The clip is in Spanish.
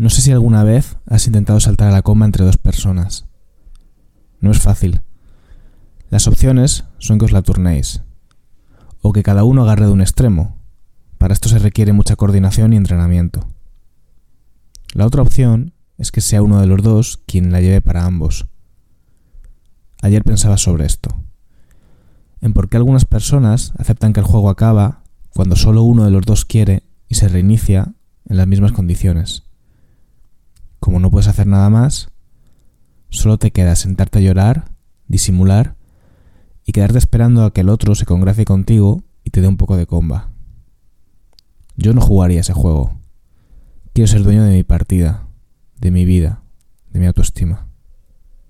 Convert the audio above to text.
No sé si alguna vez has intentado saltar a la coma entre dos personas. No es fácil. Las opciones son que os la turnéis, o que cada uno agarre de un extremo. Para esto se requiere mucha coordinación y entrenamiento. La otra opción es que sea uno de los dos quien la lleve para ambos. Ayer pensaba sobre esto, en por qué algunas personas aceptan que el juego acaba cuando solo uno de los dos quiere y se reinicia en las mismas condiciones. Como no puedes hacer nada más, solo te queda sentarte a llorar, disimular y quedarte esperando a que el otro se congracie contigo y te dé un poco de comba. Yo no jugaría ese juego. Quiero ser dueño de mi partida, de mi vida, de mi autoestima.